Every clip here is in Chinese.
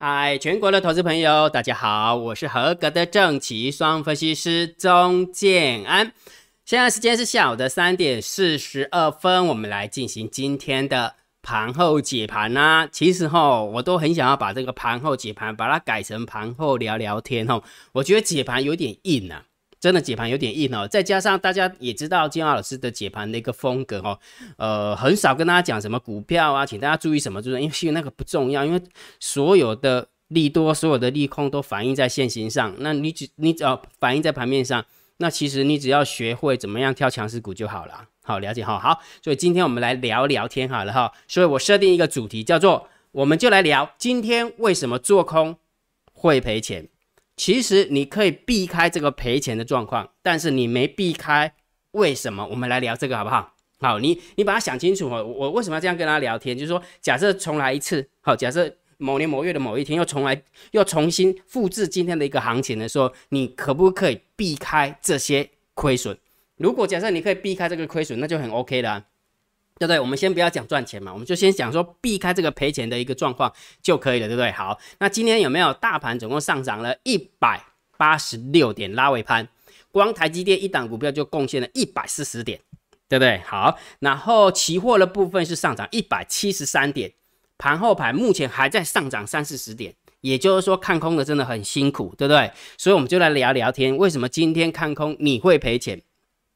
嗨，全国的投资朋友，大家好，我是合格的正奇双分析师钟建安。现在时间是下午的三点四十二分，我们来进行今天的盘后解盘呐。其实哈，我都很想要把这个盘后解盘，把它改成盘后聊聊天哦。我觉得解盘有点硬啊。真的解盘有点硬哦，再加上大家也知道金浩老师的解盘的一个风格哦，呃，很少跟大家讲什么股票啊，请大家注意什么，就是因为那个不重要，因为所有的利多、所有的利空都反映在现形上，那你只你只要反映在盘面上，那其实你只要学会怎么样挑强势股就好了。好，了解哈，好，所以今天我们来聊聊天好了哈，所以我设定一个主题叫做，我们就来聊今天为什么做空会赔钱。其实你可以避开这个赔钱的状况，但是你没避开，为什么？我们来聊这个好不好？好，你你把它想清楚哦。我为什么要这样跟他聊天？就是说，假设重来一次，好，假设某年某月的某一天又重来，又重新复制今天的一个行情的时候，你可不可以避开这些亏损？如果假设你可以避开这个亏损，那就很 OK 了。对不对？我们先不要讲赚钱嘛，我们就先讲说避开这个赔钱的一个状况就可以了，对不对？好，那今天有没有大盘总共上涨了一百八十六点拉尾盘，光台积电一档股票就贡献了一百四十点，对不对？好，然后期货的部分是上涨一百七十三点，盘后盘目前还在上涨三四十点，也就是说看空的真的很辛苦，对不对？所以我们就来聊聊天，为什么今天看空你会赔钱？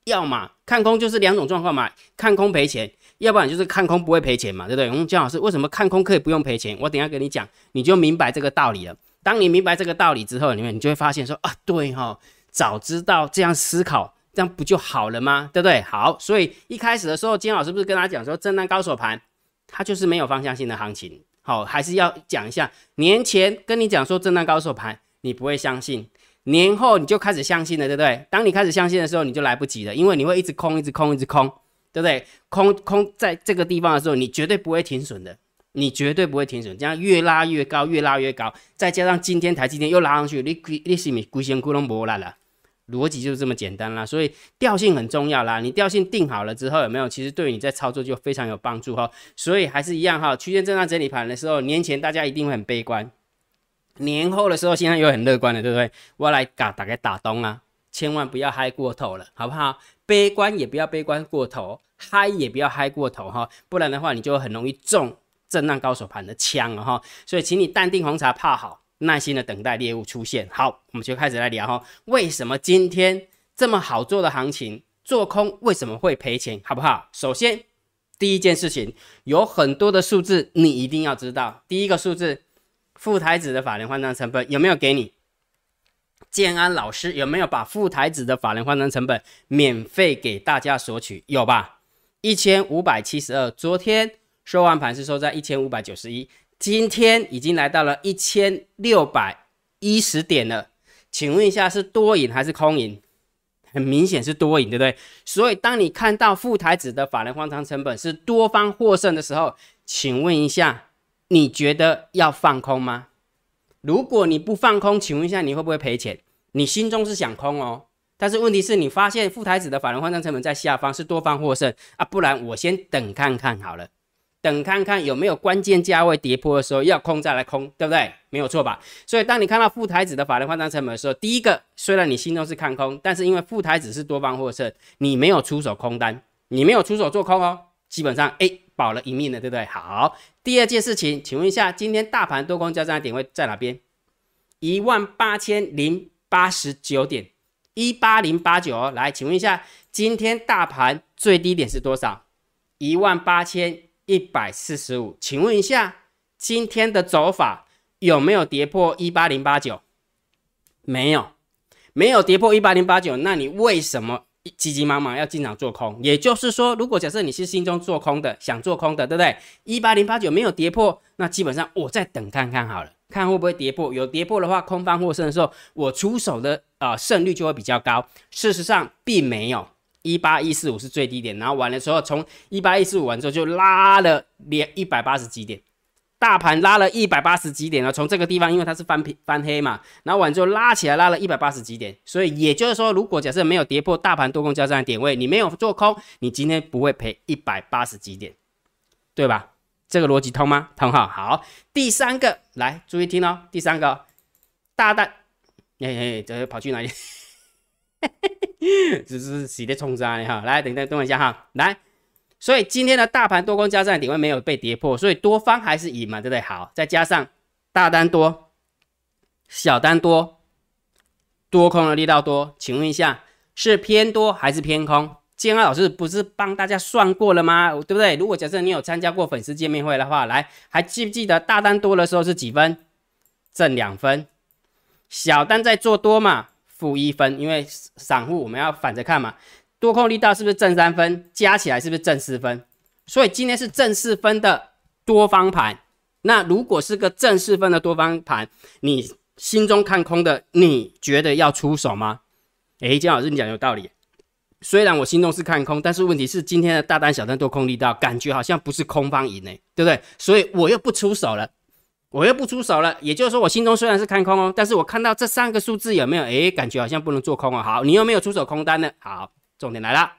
要么看空就是两种状况嘛，看空赔钱。要不然就是看空不会赔钱嘛，对不对？我们姜老师为什么看空可以不用赔钱？我等下跟你讲，你就明白这个道理了。当你明白这个道理之后，你们你就会发现说啊，对哈，早知道这样思考，这样不就好了吗？对不对？好，所以一开始的时候，金老师不是跟他讲说，震荡高手盘，它就是没有方向性的行情。好，还是要讲一下，年前跟你讲说震荡高手盘，你不会相信，年后你就开始相信了，对不对？当你开始相信的时候，你就来不及了，因为你会一直空，一直空，一直空。对不对？空空在这个地方的时候，你绝对不会停损的，你绝对不会停损。这样越拉越高，越拉越高，再加上今天台积电又拉上去，你你是咪龟仙窟窿无啦了？逻辑就是这么简单啦。所以调性很重要啦。你调性定好了之后，有没有？其实对你在操作就非常有帮助哈。所以还是一样哈。区间震荡整理盘的时候，年前大家一定会很悲观，年后的时候现在又很乐观了，对不对？我来打打开打东啊，千万不要嗨过头了，好不好？悲观也不要悲观过头，嗨也不要嗨过头哈，不然的话你就很容易中震荡高手盘的枪了哈。所以，请你淡定红茶泡好，耐心的等待猎物出现。好，我们就开始来聊哈，为什么今天这么好做的行情，做空为什么会赔钱，好不好？首先，第一件事情，有很多的数字你一定要知道。第一个数字，副台子的法人换仓成本有没有给你？建安老师有没有把副台子的法人换成成本免费给大家索取？有吧？一千五百七十二，昨天收完盘是收在一千五百九十一，今天已经来到了一千六百一十点了。请问一下，是多赢还是空赢？很明显是多赢，对不对？所以当你看到副台子的法人换仓成本是多方获胜的时候，请问一下，你觉得要放空吗？如果你不放空，请问一下你会不会赔钱？你心中是想空哦，但是问题是你发现副台子的法人换仓成本在下方是多方获胜啊，不然我先等看看好了，等看看有没有关键价位跌破的时候要空再来空，对不对？没有错吧？所以当你看到副台子的法人换仓成本的时候，第一个虽然你心中是看空，但是因为副台子是多方获胜，你没有出手空单，你没有出手做空哦，基本上哎保了一命了，对不对？好。第二件事情，请问一下，今天大盘多空交战的点位在哪边？一万八千零八十九点，一八零八九哦。来，请问一下，今天大盘最低点是多少？一万八千一百四十五。请问一下，今天的走法有没有跌破一八零八九？没有，没有跌破一八零八九。那你为什么？急急忙忙要进场做空，也就是说，如果假设你是心中做空的，想做空的，对不对？一八零八九没有跌破，那基本上我再等看看好了，看会不会跌破。有跌破的话，空方获胜的时候，我出手的啊胜率就会比较高。事实上并没有，一八一四五是最低点，然后完了之后，从一八一四五完之后就拉了连一百八十几点。大盘拉了一百八十几点了，从这个地方，因为它是翻平翻黑嘛，然后完之后拉起来，拉了一百八十几点，所以也就是说，如果假设没有跌破大盘多空交战的点位，你没有做空，你今天不会赔一百八十几点，对吧？这个逻辑通吗？通哈。好，第三个来注意听哦，第三个大单，哎哎，这跑去哪里？嘿嘿嘿只是洗的冲杀哈。来，等等等我一下哈。来，所以今天的大盘多空交战点位没有被跌破，所以多方还是赢嘛，对不对？好，再加上大单多，小单多，多空的力道多，请问一下，是偏多还是偏空？建安老师不是帮大家算过了吗？对不对？如果假设你有参加过粉丝见面会的话，来，还记不记得大单多的时候是几分？正两分。小单在做多嘛，负一分。因为散户我们要反着看嘛，多空力道是不是正三分？加起来是不是正四分？所以今天是正四分的多方盘。那如果是个正四分的多方盘，你心中看空的，你觉得要出手吗？诶，姜老师你讲有道理。虽然我心中是看空，但是问题是今天的大单、小单多空力道，感觉好像不是空方赢诶，对不对？所以我又不出手了，我又不出手了。也就是说，我心中虽然是看空哦，但是我看到这三个数字有没有？诶，感觉好像不能做空哦。好，你又没有出手空单呢？好，重点来了，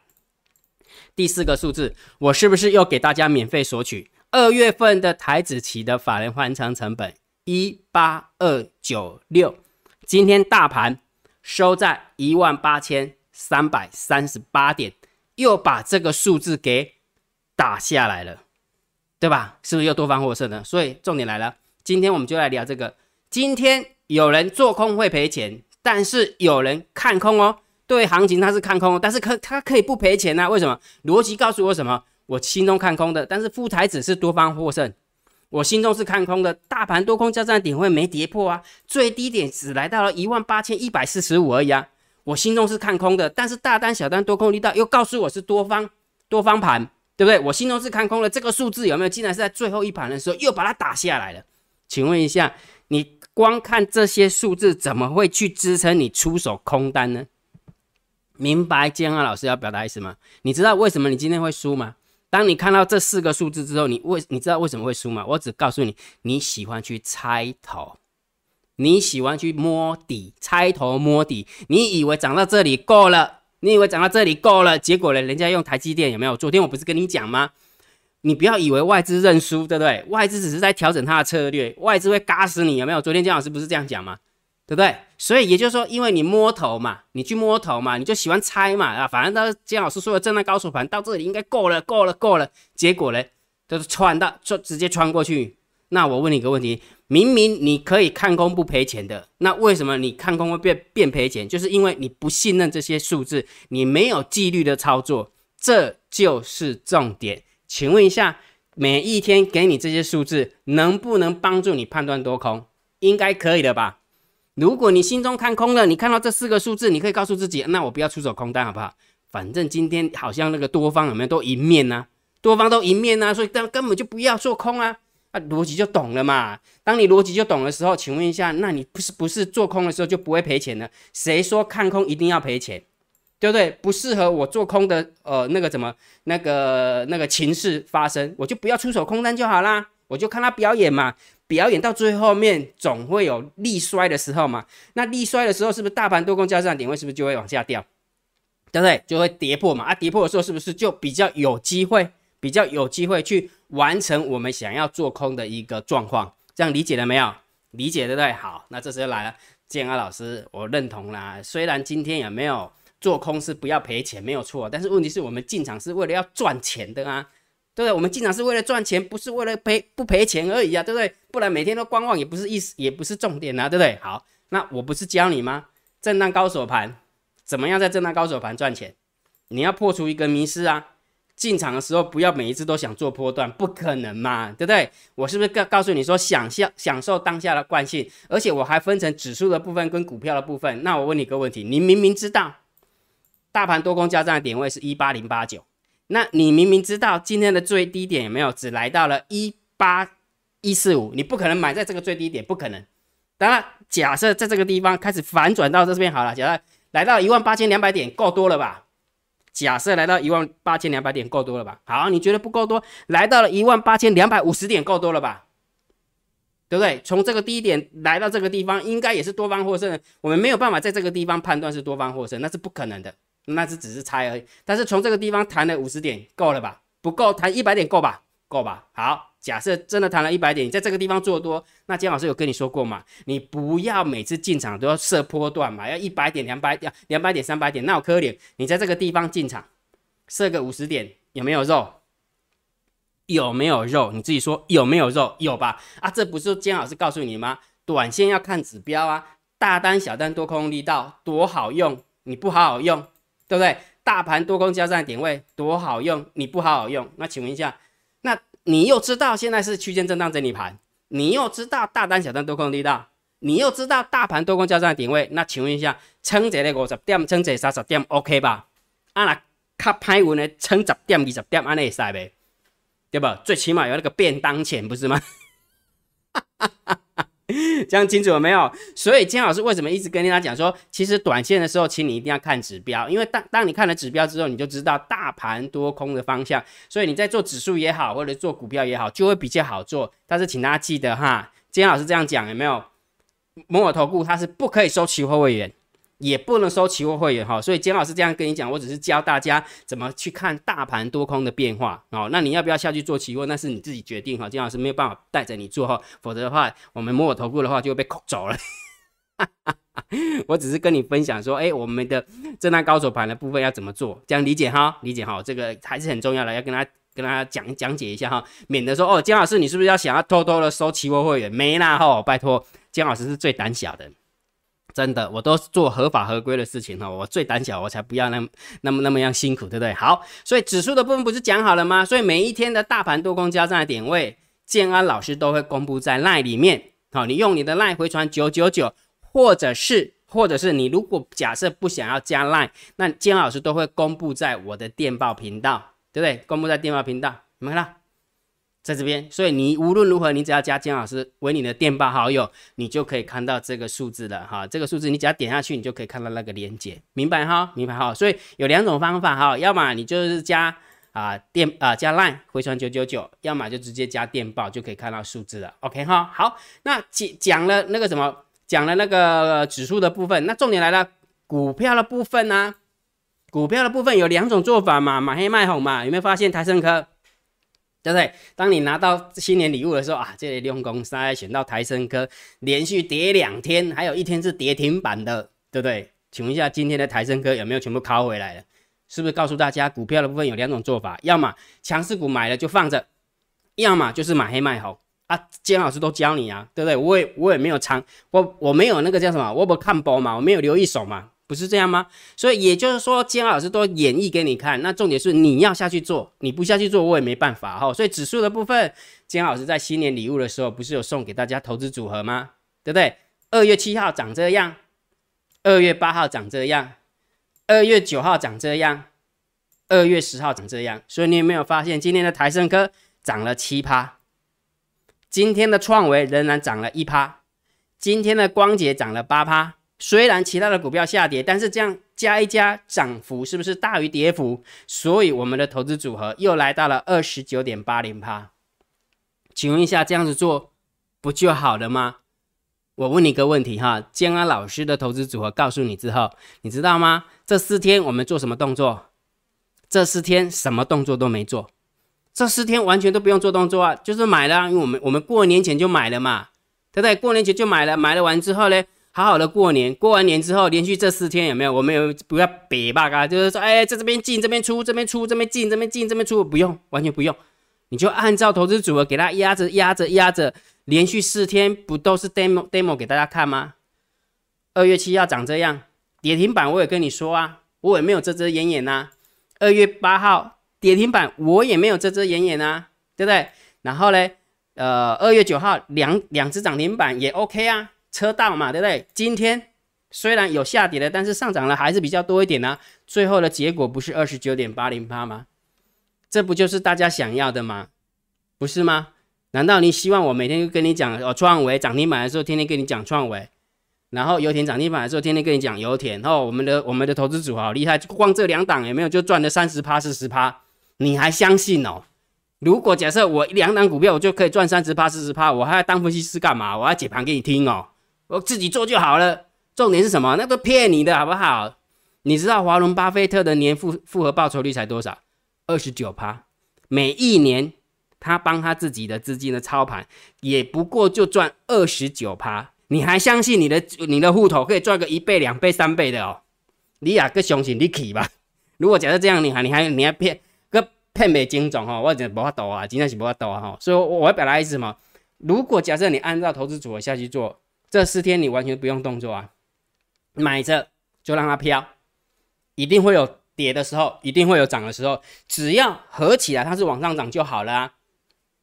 第四个数字，我是不是又给大家免费索取二月份的台子期的法人换仓成本一八二九六？今天大盘收在一万八千。三百三十八点，又把这个数字给打下来了，对吧？是不是又多方获胜呢？所以重点来了，今天我们就来聊这个。今天有人做空会赔钱，但是有人看空哦。对行情它是看空，但是可它可以不赔钱呢？为什么？逻辑告诉我什么？我心中看空的，但是副台子是多方获胜，我心中是看空的。大盘多空交战点位没跌破啊，最低点只来到了一万八千一百四十五而已啊。我心中是看空的，但是大单、小单多空力道又告诉我是多方多方盘，对不对？我心中是看空的，这个数字有没有？竟然是在最后一盘的时候又把它打下来了。请问一下，你光看这些数字，怎么会去支撑你出手空单呢？明白建安老师要表达意思吗？你知道为什么你今天会输吗？当你看到这四个数字之后，你为你知道为什么会输吗？我只告诉你，你喜欢去猜头。你喜欢去摸底，猜头摸底，你以为涨到这里够了？你以为涨到这里够了？结果呢？人家用台积电有没有？昨天我不是跟你讲吗？你不要以为外资认输，对不对？外资只是在调整它的策略，外资会嘎死你，有没有？昨天姜老师不是这样讲吗？对不对？所以也就是说，因为你摸头嘛，你去摸头嘛，你就喜欢猜嘛啊，反正到金老师说的震荡高手盘到这里应该够了，够了，够了。结果呢，就是穿到就直接穿过去。那我问你一个问题。明明你可以看空不赔钱的，那为什么你看空会变变赔钱？就是因为你不信任这些数字，你没有纪律的操作，这就是重点。请问一下，每一天给你这些数字，能不能帮助你判断多空？应该可以的吧？如果你心中看空了，你看到这四个数字，你可以告诉自己，那我不要出手空单好不好？反正今天好像那个多方有没有都赢面呢？多方都赢面呢，所以根根本就不要做空啊。啊，逻辑就懂了嘛。当你逻辑就懂的时候，请问一下，那你不是不是做空的时候就不会赔钱呢？谁说看空一定要赔钱？对不对？不适合我做空的，呃，那个怎么那个那个情势发生，我就不要出手空单就好啦。我就看他表演嘛，表演到最后面总会有力衰的时候嘛。那力衰的时候，是不是大盘多空交战点位是不是就会往下掉？对不对？就会跌破嘛。啊，跌破的时候是不是就比较有机会？比较有机会去完成我们想要做空的一个状况，这样理解了没有？理解对不对？好，那这时候来了，建安老师，我认同啦。虽然今天也没有做空是不要赔钱，没有错，但是问题是我们进场是为了要赚钱的啊，对不对？我们进场是为了赚钱，不是为了赔不赔钱而已啊，对不对？不然每天都观望也不是意思，也不是重点啊，对不对？好，那我不是教你吗？震荡高手盘怎么样在震荡高手盘赚钱？你要破除一个迷失啊。进场的时候不要每一次都想做波段，不可能嘛，对不对？我是不是告告诉你说，享受享受当下的惯性，而且我还分成指数的部分跟股票的部分。那我问你个问题，你明明知道大盘多空交战的点位是一八零八九，那你明明知道今天的最低点有没有只来到了一八一四五，你不可能买在这个最低点，不可能。当然，假设在这个地方开始反转到这边好了，假设来到一万八千两百点，够多了吧？假设来到一万八千两百点够多了吧？好，你觉得不够多？来到了一万八千两百五十点够多了吧？对不对？从这个低点来到这个地方，应该也是多方获胜。我们没有办法在这个地方判断是多方获胜，那是不可能的，那是只是猜而已。但是从这个地方弹了五十点够了吧？不够，弹一百点够吧？够吧？好，假设真的弹了一百点，你在这个地方做多，那姜老师有跟你说过嘛？你不要每次进场都要设波段嘛，要一百点、两百点、两百点、三百点，那我可怜。你在这个地方进场，设个五十点，有没有肉？有没有肉？你自己说有没有肉？有吧？啊，这不是姜老师告诉你吗？短线要看指标啊，大单、小单、多空力道多好用，你不好好用，对不对？大盘多空交战点位多好用，你不好好用，那请问一下，那你又知道现在是区间震荡整理盘，你又知道大单、小单、多空力道，你又知道大盘多空交战点位，那请问一下，撑这个五十点，撑这三十点，OK 吧？啊，那较歹运的撑十点、二十点，安尼会使呗？对吧？最起码有那个便当钱，不是吗？这样清楚了没有？所以金老师为什么一直跟大家讲说，其实短线的时候，请你一定要看指标，因为当当你看了指标之后，你就知道大盘多空的方向。所以你在做指数也好，或者做股票也好，就会比较好做。但是请大家记得哈，金老师这样讲有没有？摩尔投顾它是不可以收期货会员。也不能收期货会员哈，所以姜老师这样跟你讲，我只是教大家怎么去看大盘多空的变化哦。那你要不要下去做期货，那是你自己决定哈。姜老师没有办法带着你做哈，否则的话，我们摸我头部的话就会被扣走了。我只是跟你分享说，哎，我们的震荡高手盘的部分要怎么做，这样理解哈？理解哈？这个还是很重要的，要跟他跟他讲讲解一下哈，免得说哦，姜老师你是不是要想要偷偷的收期货会员？没啦哈，拜托，姜老师是最胆小的。真的，我都做合法合规的事情哈，我最胆小，我才不要那那么那么样辛苦，对不对？好，所以指数的部分不是讲好了吗？所以每一天的大盘多空交战的点位，建安老师都会公布在 LINE 里面。好，你用你的 LINE 回传九九九，或者是或者是你如果假设不想要加 LINE，那建安老师都会公布在我的电报频道，对不对？公布在电报频道，你们看到？在这边，所以你无论如何，你只要加金老师为你的电报好友，你就可以看到这个数字了哈。这个数字你只要点下去，你就可以看到那个链接，明白哈？明白哈？所以有两种方法哈，要么你就是加啊电啊加 line 回传九九九，要么就直接加电报就可以看到数字了。OK 哈？好，那讲讲了那个什么，讲了那个指数的部分，那重点来了，股票的部分呢？股票的部分有两种做法嘛，买黑卖红嘛，有没有发现台盛科？对不对？当你拿到新年礼物的时候啊，这里利用公司选到台生科，连续跌两天，还有一天是跌停板的，对不对？请问一下，今天的台生科有没有全部拷回来了？是不是告诉大家，股票的部分有两种做法，要么强势股买了就放着，要么就是买黑卖红啊。姜老师都教你啊，对不对？我也我也没有仓，我我没有那个叫什么，我不看波嘛，我没有留一手嘛。不是这样吗？所以也就是说，姜老师都演绎给你看。那重点是你要下去做，你不下去做，我也没办法哈。所以指数的部分，姜老师在新年礼物的时候，不是有送给大家投资组合吗？对不对？二月七号长这样，二月八号长这样，二月九号长这样，二月十号长这样。所以你有没有发现，今天的台盛科涨了七趴，今天的创维仍然涨了一趴，今天的光洁涨了八趴。虽然其他的股票下跌，但是这样加一加，涨幅是不是大于跌幅？所以我们的投资组合又来到了二十九点八零趴。请问一下，这样子做不就好了吗？我问你一个问题哈，建安老师的投资组合告诉你之后，你知道吗？这四天我们做什么动作？这四天什么动作都没做，这四天完全都不用做动作啊，就是买了，因为我们我们过年前就买了嘛，对不对？过年前就买了，买了完之后呢？好好的过年，过完年之后，连续这四天有没有？我们有不要北吧？嘎，就是说，哎，在这边进，这边出，这边出，这边进，这边进，这边出，不用，完全不用，你就按照投资组合给它压着，压着，压着，连续四天不都是 demo demo 给大家看吗？二月七号长这样，跌停板我也跟你说啊，我也没有遮遮掩掩呐。二月八号跌停板我也没有遮遮掩掩呐，对不对？然后呢，呃，二月九号两两只涨停板也 OK 啊。车道嘛，对不对？今天虽然有下跌了，但是上涨了还是比较多一点呢。最后的结果不是二十九点八零八吗？这不就是大家想要的吗？不是吗？难道你希望我每天跟你讲哦，创维涨停板的时候天天跟你讲创维，然后油田涨停板的时候天天跟你讲油田？哦，我们的我们的投资组好厉害，光这两档有没有就赚了三十趴四十趴？你还相信哦？如果假设我两档股票我就可以赚三十趴四十趴，我还要当分析师干嘛？我要解盘给你听哦。我自己做就好了。重点是什么？那都骗你的，好不好？你知道华伦巴菲特的年复复合报酬率才多少？二十九趴，每一年他帮他自己的资金的操盘，也不过就赚二十九趴。你还相信你的你的户头可以赚个一倍、两倍、三倍的哦？你也个相信你去吧。如果假设这样，你还你还你还骗个骗美金总哈，我真无法度啊，真的是无法度啊哈。所以我要表达意思什么？如果假设你按照投资组合下去做，这四天你完全不用动作啊，买着就让它飘，一定会有跌的时候，一定会有涨的时候，只要合起来它是往上涨就好了啊。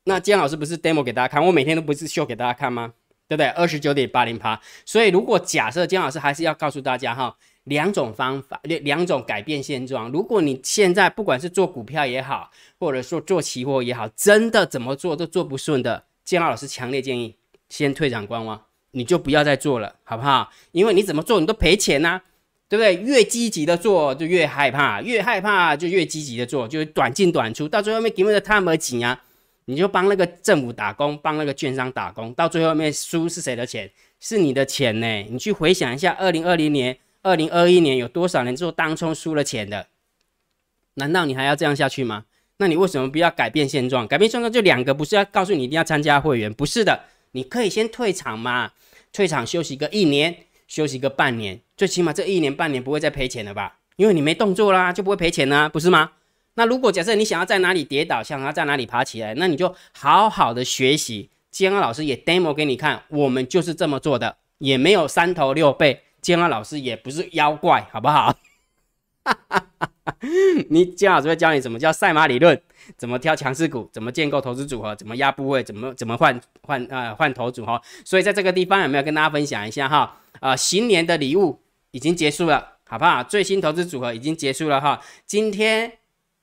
那姜老师不是 demo 给大家看，我每天都不是秀给大家看吗？对不对？二十九点八零趴。所以如果假设姜老师还是要告诉大家哈。两种方法，两两种改变现状。如果你现在不管是做股票也好，或者说做期货也好，真的怎么做都做不顺的，建老师强烈建议先退场观望，你就不要再做了，好不好？因为你怎么做你都赔钱呐，对不对？越积极的做就越害怕，越害怕就越积极的做，就是短进短出，到最后面给的他们紧啊，你就帮那个政府打工，帮那个券商打工，到最后面输是谁的钱？是你的钱呢？你去回想一下，二零二零年。二零二一年有多少人做当冲输了钱的？难道你还要这样下去吗？那你为什么不要改变现状？改变现状就两个，不是要告诉你一定要参加会员，不是的，你可以先退场嘛，退场休息个一年，休息个半年，最起码这一年半年不会再赔钱了吧？因为你没动作啦，就不会赔钱啦，不是吗？那如果假设你想要在哪里跌倒，想要在哪里爬起来，那你就好好的学习。建安老师也 demo 给你看，我们就是这么做的，也没有三头六臂。建安老师也不是妖怪，好不好？哈哈哈 你金老师会教你怎么叫赛马理论，怎么挑强势股，怎么建构投资组合，怎么压部位，怎么怎么换换呃换头组哈。所以在这个地方有没有跟大家分享一下哈？啊，新年的礼物已经结束了，好不好？最新投资组合已经结束了哈。今天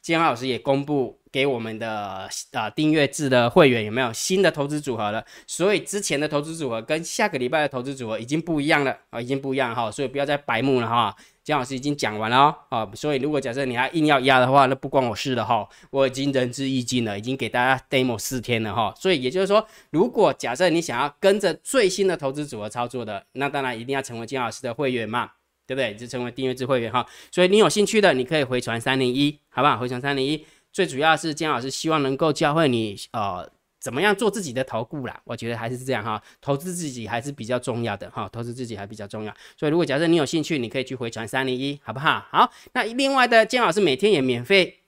金老师也公布。给我们的啊订阅制的会员有没有新的投资组合了？所以之前的投资组合跟下个礼拜的投资组合已经不一样了啊，已经不一样哈，所以不要再白目了哈。姜老师已经讲完了哦啊，所以如果假设你还硬要压的话，那不关我事的哈，我已经仁至义尽了，已经给大家 demo 四天了哈。所以也就是说，如果假设你想要跟着最新的投资组合操作的，那当然一定要成为姜老师的会员嘛，对不对？就成为订阅制会员哈。所以你有兴趣的，你可以回传三零一，好不好？回传三零一。最主要是姜老师希望能够教会你，呃，怎么样做自己的投顾啦。我觉得还是这样哈，投资自己还是比较重要的哈，投资自己还比较重要。所以如果假设你有兴趣，你可以去回传三零一，好不好？好，那另外的姜老师每天也免费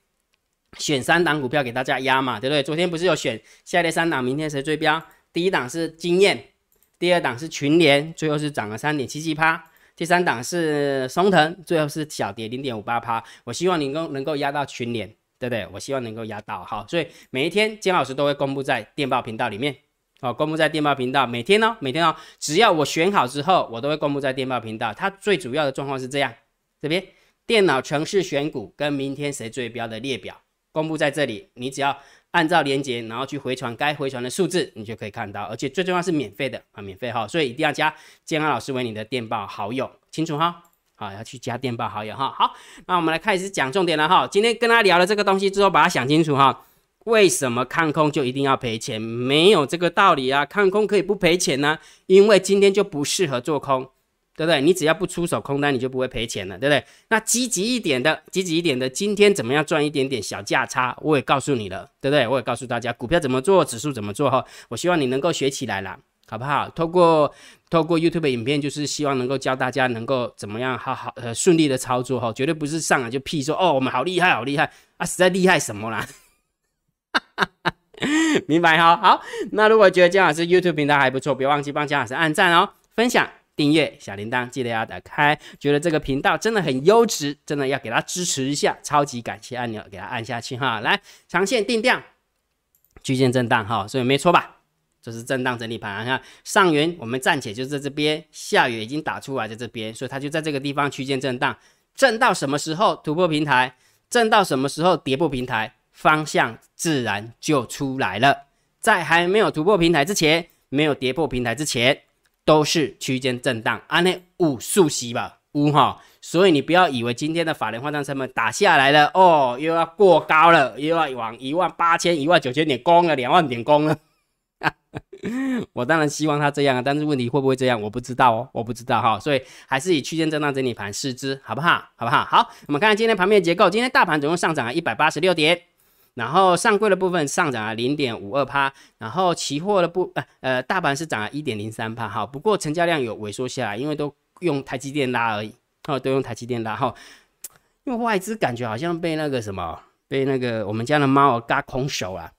选三档股票给大家压嘛，对不对？昨天不是有选下列三档，明天谁追标？第一档是经验，第二档是群联，最后是涨了三点七七趴，第三档是松藤，最后是小跌零点五八趴。我希望你够能够压到群联。对不对？我希望能够压到好，所以每一天金老师都会公布在电报频道里面，哦，公布在电报频道。每天呢，每天哦，只要我选好之后，我都会公布在电报频道。它最主要的状况是这样，这边电脑城市选股跟明天谁最标的列表公布在这里，你只要按照连接，然后去回传该回传的数字，你就可以看到。而且最重要是免费的啊，免费哈，所以一定要加建安老师为你的电报好友，清楚哈。啊，要去加电报好友哈。好，那我们来开始讲重点了哈。今天跟他聊了这个东西之后，把它想清楚哈。为什么看空就一定要赔钱？没有这个道理啊。看空可以不赔钱呢，因为今天就不适合做空，对不对？你只要不出手空单，你就不会赔钱了，对不对？那积极一点的，积极一点的，今天怎么样赚一点点小价差？我也告诉你了，对不对？我也告诉大家股票怎么做，指数怎么做哈。我希望你能够学起来了。好不好？透过透过 YouTube 影片，就是希望能够教大家能够怎么样好好呃顺利的操作哈，绝对不是上来就屁说哦，我们好厉害，好厉害啊，实在厉害什么啦？明白哈？好，那如果觉得姜老师 YouTube 频道还不错，别忘记帮姜老师按赞哦，分享、订阅、小铃铛记得要打开。觉得这个频道真的很优质，真的要给他支持一下，超级感谢按钮给他按下去哈。来，长线定调，区间震荡哈，所以没错吧？这是震荡整理盘，你看上缘我们暂且就在这边，下缘已经打出来在这边，所以它就在这个地方区间震荡，震到什么时候突破平台，震到什么时候跌破平台，方向自然就出来了。在还没有突破平台之前，没有跌破平台之前，都是区间震荡，安内五速息吧，五哈。所以你不要以为今天的法人换算成本打下来了哦，又要过高了，又要往一万八千、一万九千点攻了，两万点攻了。我当然希望它这样啊，但是问题会不会这样，我不知道哦，我不知道哈，所以还是以区间震荡整理盘试之，好不好？好不好？好，我们看看今天盘面结构，今天大盘总共上涨了一百八十六点，然后上柜的部分上涨了零点五二趴，然后期货的部呃呃大盘是涨了一点零三趴，哈，不过成交量有萎缩下来，因为都用台积电拉而已，哦，都用台积电拉，哈，因为外资感觉好像被那个什么，被那个我们家的猫儿嘎空手啊。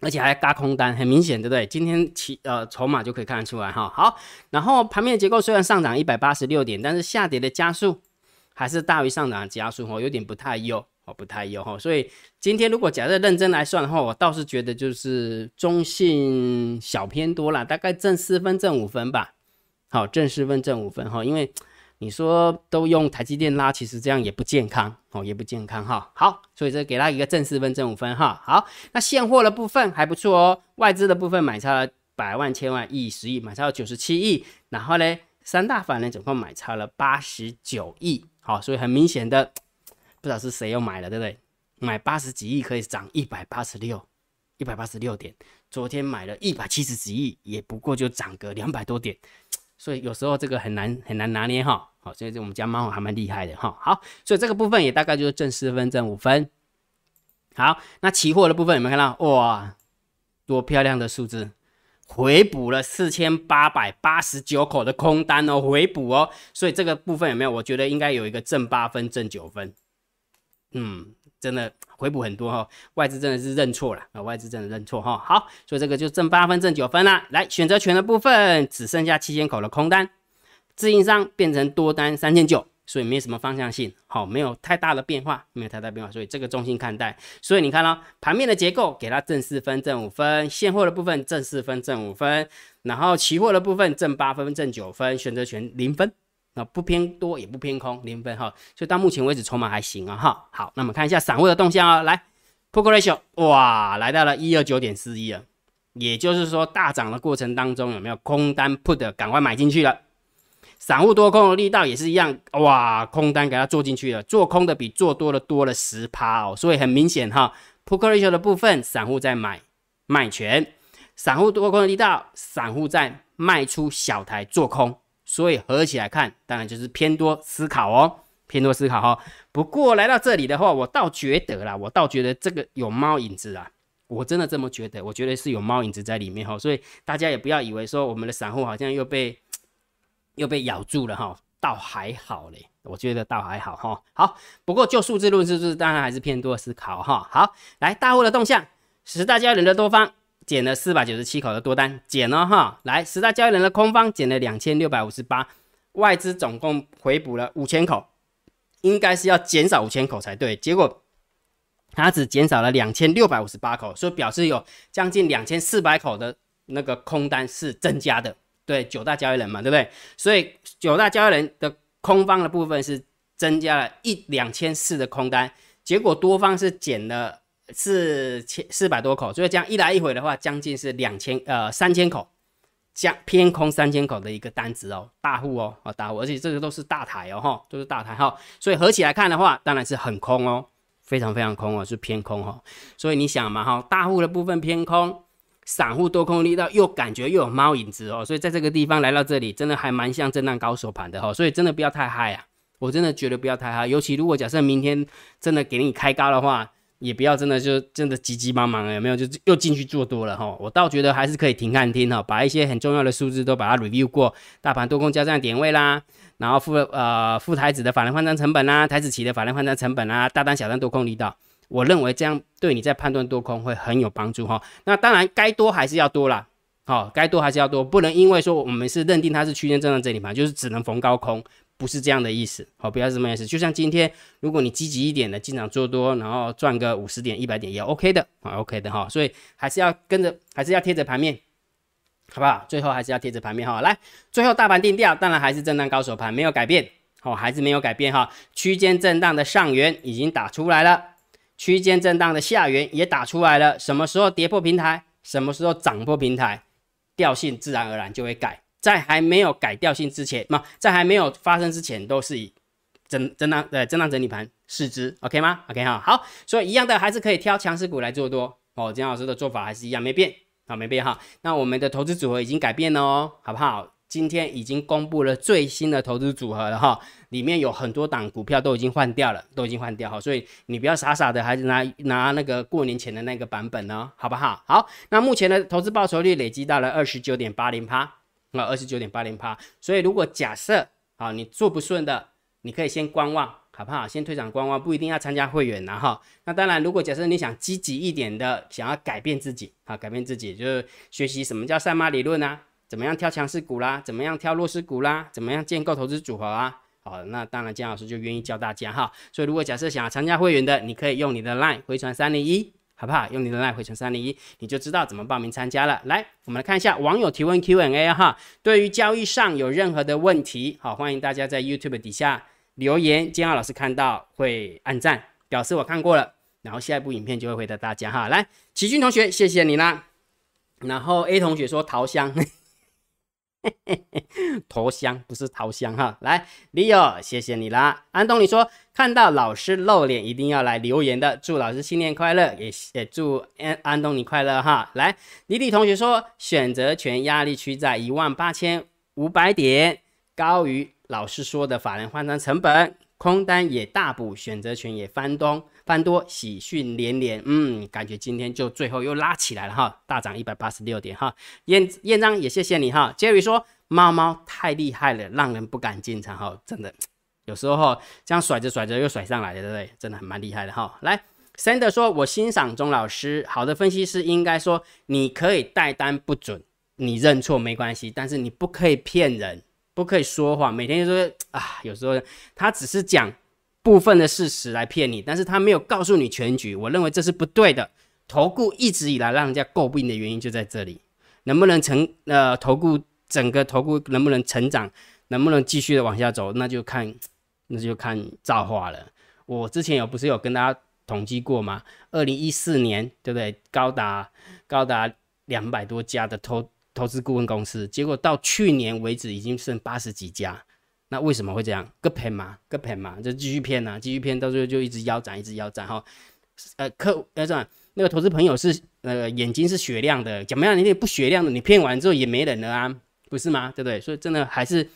而且还嘎空单，很明显，对不对？今天期呃筹码就可以看得出来哈。好，然后盘面结构虽然上涨一百八十六点，但是下跌的加速还是大于上涨的加速哦，有点不太优哦，不太优哈。所以今天如果假设认真来算的话，我倒是觉得就是中性小偏多啦，大概正四分正五分吧。好，正四分正五分哈，因为。你说都用台积电拉，其实这样也不健康哦，也不健康哈。好，所以这给他一个正四分正五分哈。好，那现货的部分还不错哦，外资的部分买差了百万、千万、亿、十亿，买差了九十七亿。然后呢，三大法人总共买差了八十九亿。好，所以很明显的，不知道是谁又买了，对不对？买八十几亿可以涨一百八十六，一百八十六点。昨天买了一百七十几亿，也不过就涨个两百多点。所以有时候这个很难很难拿捏哈，好，所以这我们家猫还蛮厉害的哈，好，所以这个部分也大概就是正四分正五分，好，那期货的部分有没有看到？哇，多漂亮的数字，回补了四千八百八十九口的空单哦，回补哦，所以这个部分有没有？我觉得应该有一个正八分正九分，嗯。真的回补很多哈，外资真的是认错了啊，外资真的认错哈。好，所以这个就挣八分挣九分啦。来，选择权的部分只剩下七千口的空单，自营商变成多单三千九，所以没什么方向性，好，没有太大的变化，没有太大变化，所以这个中心看待。所以你看到盘面的结构，给它正四分挣五分，现货的部分正四分挣五分，然后期货的部分正八分挣九分，选择权零分。那不偏多也不偏空，零分哈，所以到目前为止筹码还行啊哈。好，那么看一下散户的动向啊，来，Put Ratio 哇，来到了一二九点四一啊，也就是说大涨的过程当中有没有空单 Put 赶快买进去了？散户多空的力道也是一样，哇，空单给它做进去了，做空的比做多的多了十趴哦，所以很明显哈，Put Ratio 的部分散户在买卖权，散户多空的力道，散户在卖出小台做空。所以合起来看，当然就是偏多思考哦，偏多思考哈。不过来到这里的话，我倒觉得啦，我倒觉得这个有猫影子啊，我真的这么觉得，我觉得是有猫影子在里面哈。所以大家也不要以为说我们的散户好像又被又被咬住了哈，倒还好嘞，我觉得倒还好哈。好，不过就数字论是不是当然还是偏多思考哈。好，来大户的动向，十大交易人的多方。减了四百九十七口的多单，减了哈，来十大交易人的空方减了两千六百五十八，外资总共回补了五千口，应该是要减少五千口才对，结果它只减少了两千六百五十八口，所以表示有将近两千四百口的那个空单是增加的，对，九大交易人嘛，对不对？所以九大交易人的空方的部分是增加了一两千四的空单，结果多方是减了。是千四百多口，所以这样一来一回的话，将近是两千呃三千口，将偏空三千口的一个单子哦，大户哦，哦大户，而且这个都是大台哦哈，都是大台哈，所以合起来看的话，当然是很空哦，非常非常空哦，是偏空哈，所以你想嘛哈，大户的部分偏空，散户多空力道又感觉又有猫影子哦，所以在这个地方来到这里，真的还蛮像震荡高手盘的哈，所以真的不要太嗨啊，我真的觉得不要太嗨，尤其如果假设明天真的给你开高的话。也不要真的就真的急急忙忙有没有？就又进去做多了哈。我倒觉得还是可以停看听哈，把一些很重要的数字都把它 review 过，大盘多空交战点位啦，然后负呃负台子的法人换单成本啦，台子期的法人换单成本啦，大单小单多空力道，我认为这样对你在判断多空会很有帮助哈。那当然该多还是要多啦，好，该多还是要多，不能因为说我们是认定它是区间震荡整理盘，就是只能逢高空。不是这样的意思，好，不要这么意思。就像今天，如果你积极一点的进场做多，然后赚个五十点、一百点也 OK 的，啊，OK 的哈。所以还是要跟着，还是要贴着盘面，好不好？最后还是要贴着盘面哈。来，最后大盘定调，当然还是震荡高手盘，没有改变，哦，还是没有改变哈。区间震荡的上缘已经打出来了，区间震荡的下缘也打出来了。什么时候跌破平台，什么时候涨破平台，调性自然而然就会改。在还没有改调性之前，嘛，在还没有发生之前，都是以震震荡对震荡整理盘试之，OK 吗？OK 哈，好，所以一样的还是可以挑强势股来做多哦。姜老师的做法还是一样没变，好没变哈。那我们的投资组合已经改变了哦，好不好？今天已经公布了最新的投资组合了哈，里面有很多档股票都已经换掉了，都已经换掉哈，所以你不要傻傻的还是拿拿那个过年前的那个版本呢，好不好？好，那目前的投资报酬率累积到了二十九点八零趴，啊，二十九点八零趴，所以如果假设啊你做不顺的，你可以先观望，好不好？先退场观望，不一定要参加会员然哈。那当然，如果假设你想积极一点的，想要改变自己啊，改变自己就是学习什么叫赛马理论啊。怎么样挑强势股啦？怎么样挑弱势股啦？怎么样建构投资组合啊？好，那当然姜老师就愿意教大家哈。所以如果假设想要参加会员的，你可以用你的 LINE 回传三零一，好不好？用你的 LINE 回传三零一，你就知道怎么报名参加了。来，我们来看一下网友提问 Q&A 哈。对于交易上有任何的问题，好，欢迎大家在 YouTube 底下留言，金浩老师看到会按赞表示我看过了，然后下一部影片就会回答大家哈。来，奇军同学，谢谢你啦。然后 A 同学说桃香。头香不是桃香哈，来，Leo，谢谢你啦。安东，尼说看到老师露脸一定要来留言的，祝老师新年快乐，也也祝安安东尼快乐哈。来，李李同学说选择权压力区在一万八千五百点，高于老师说的法人换仓成本，空单也大补，选择权也翻东。翻多喜讯连连，嗯，感觉今天就最后又拉起来了哈，大涨一百八十六点哈。燕燕章也谢谢你哈。Jerry 说猫猫太厉害了，让人不敢进场哈，真的有时候哈这样甩着甩着又甩上来的，对不对？真的蛮厉害的哈。来，Sander 说，我欣赏钟老师，好的分析师应该说你可以带单不准，你认错没关系，但是你不可以骗人，不可以说谎，每天就说啊，有时候他只是讲。部分的事实来骗你，但是他没有告诉你全局，我认为这是不对的。投顾一直以来让人家诟病的原因就在这里，能不能成呃投顾整个投顾能不能成长，能不能继续的往下走，那就看那就看造化了。我之前有不是有跟大家统计过吗？二零一四年对不对？高达高达两百多家的投投资顾问公司，结果到去年为止已经剩八十几家。那为什么会这样？个骗嘛，个骗嘛，就继续骗呐，继续骗，到最后就一直腰斩，一直腰斩哈。呃，客呃这样，那个投资朋友是呃眼睛是雪亮的，怎么样？你也不雪亮的，你骗完之后也没人了啊，不是吗？对不对？所以真的还是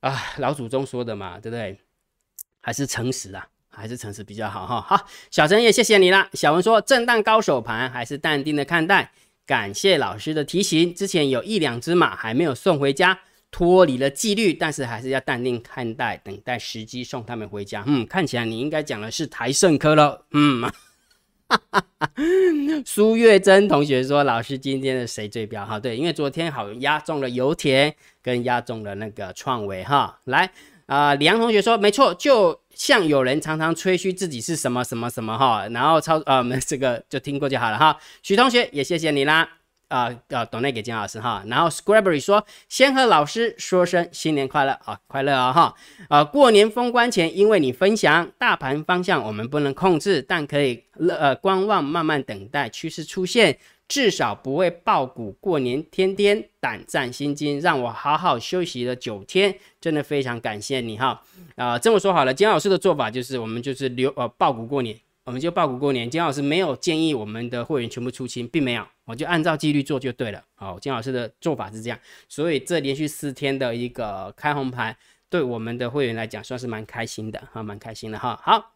啊，老祖宗说的嘛，对不对？还是诚实啊，还是诚实比较好哈。好，小陈也谢谢你啦。小文说，震荡高手盘还是淡定的看待，感谢老师的提醒。之前有一两只马还没有送回家。脱离了纪律，但是还是要淡定看待，等待时机送他们回家。嗯，看起来你应该讲的是台盛科了。嗯，苏月珍同学说：“老师，今天的谁最标？哈，对，因为昨天好压中了油田，跟压中了那个创维哈。来啊，李阳同学说：没错，就像有人常常吹嘘自己是什么什么什么哈，然后超呃，我们这个就听过就好了哈。许同学也谢谢你啦。”啊，要 donate 那给金老师哈，然后 Scrabbery 说，先和老师说声新年快乐啊，快乐啊哈，啊，过年封关前，因为你分享大盘方向我们不能控制，但可以呃观望，慢慢等待趋势出现，至少不会爆股。过年天天胆战心惊，让我好好休息了九天，真的非常感谢你哈。啊，这么说好了，金老师的做法就是我们就是留呃爆股过年。我们就报股过年，金老师没有建议我们的会员全部出清，并没有，我就按照纪律做就对了。好，金老师的做法是这样，所以这连续四天的一个开红盘，对我们的会员来讲算是蛮开心的哈，蛮开心的哈。好，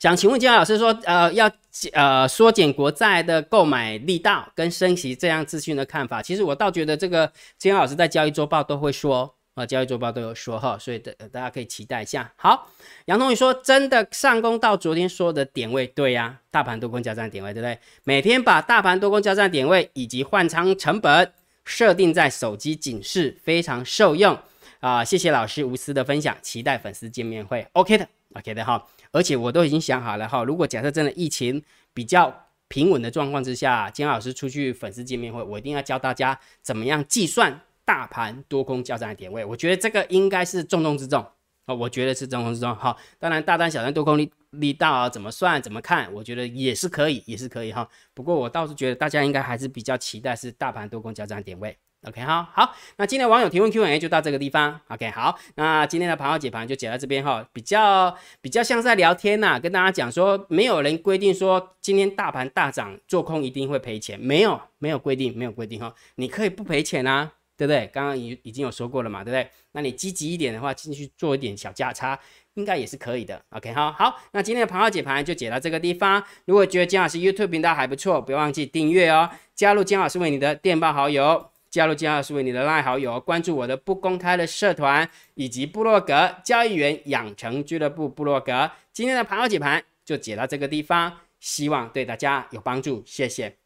想请问金老师说，呃，要呃缩减国债的购买力道跟升息这样资讯的看法，其实我倒觉得这个金老师在交易周报都会说。啊，交易周报都有说哈，所以大大家可以期待一下。好，杨同学说，真的上攻到昨天说的点位，对呀，大盘多空交战点位，对不对？每天把大盘多空交战点位以及换仓成本设定在手机警示，非常受用啊！谢谢老师无私的分享，期待粉丝见面会，OK 的，OK 的哈。而且我都已经想好了哈，如果假设真的疫情比较平稳的状况之下，金老师出去粉丝见面会，我一定要教大家怎么样计算。大盘多空交战的点位，我觉得这个应该是重中之重啊！我觉得是重中之重。好，当然大单小单多空力力道啊，怎么算怎么看，我觉得也是可以，也是可以哈。不过我倒是觉得大家应该还是比较期待是大盘多空交战点位。OK 哈，好，那今天网友提问 Q&A 就到这个地方。OK 好，那今天的盘后解盘就解到这边哈，比较比较像在聊天呐，跟大家讲说，没有人规定说今天大盘大涨做空一定会赔钱，没有没有规定，没有规定哈，你可以不赔钱啊。对不对？刚刚已已经有说过了嘛，对不对？那你积极一点的话，进去做一点小价差，应该也是可以的。OK，好好，那今天的盘号解盘就解到这个地方。如果觉得姜老师 YouTube 频道还不错，不要忘记订阅哦，加入姜老师为你的电报好友，加入金老师为你的 LINE 好友，关注我的不公开的社团以及部落格交易员养成俱乐部部落格。今天的盘号解盘就解到这个地方，希望对大家有帮助，谢谢。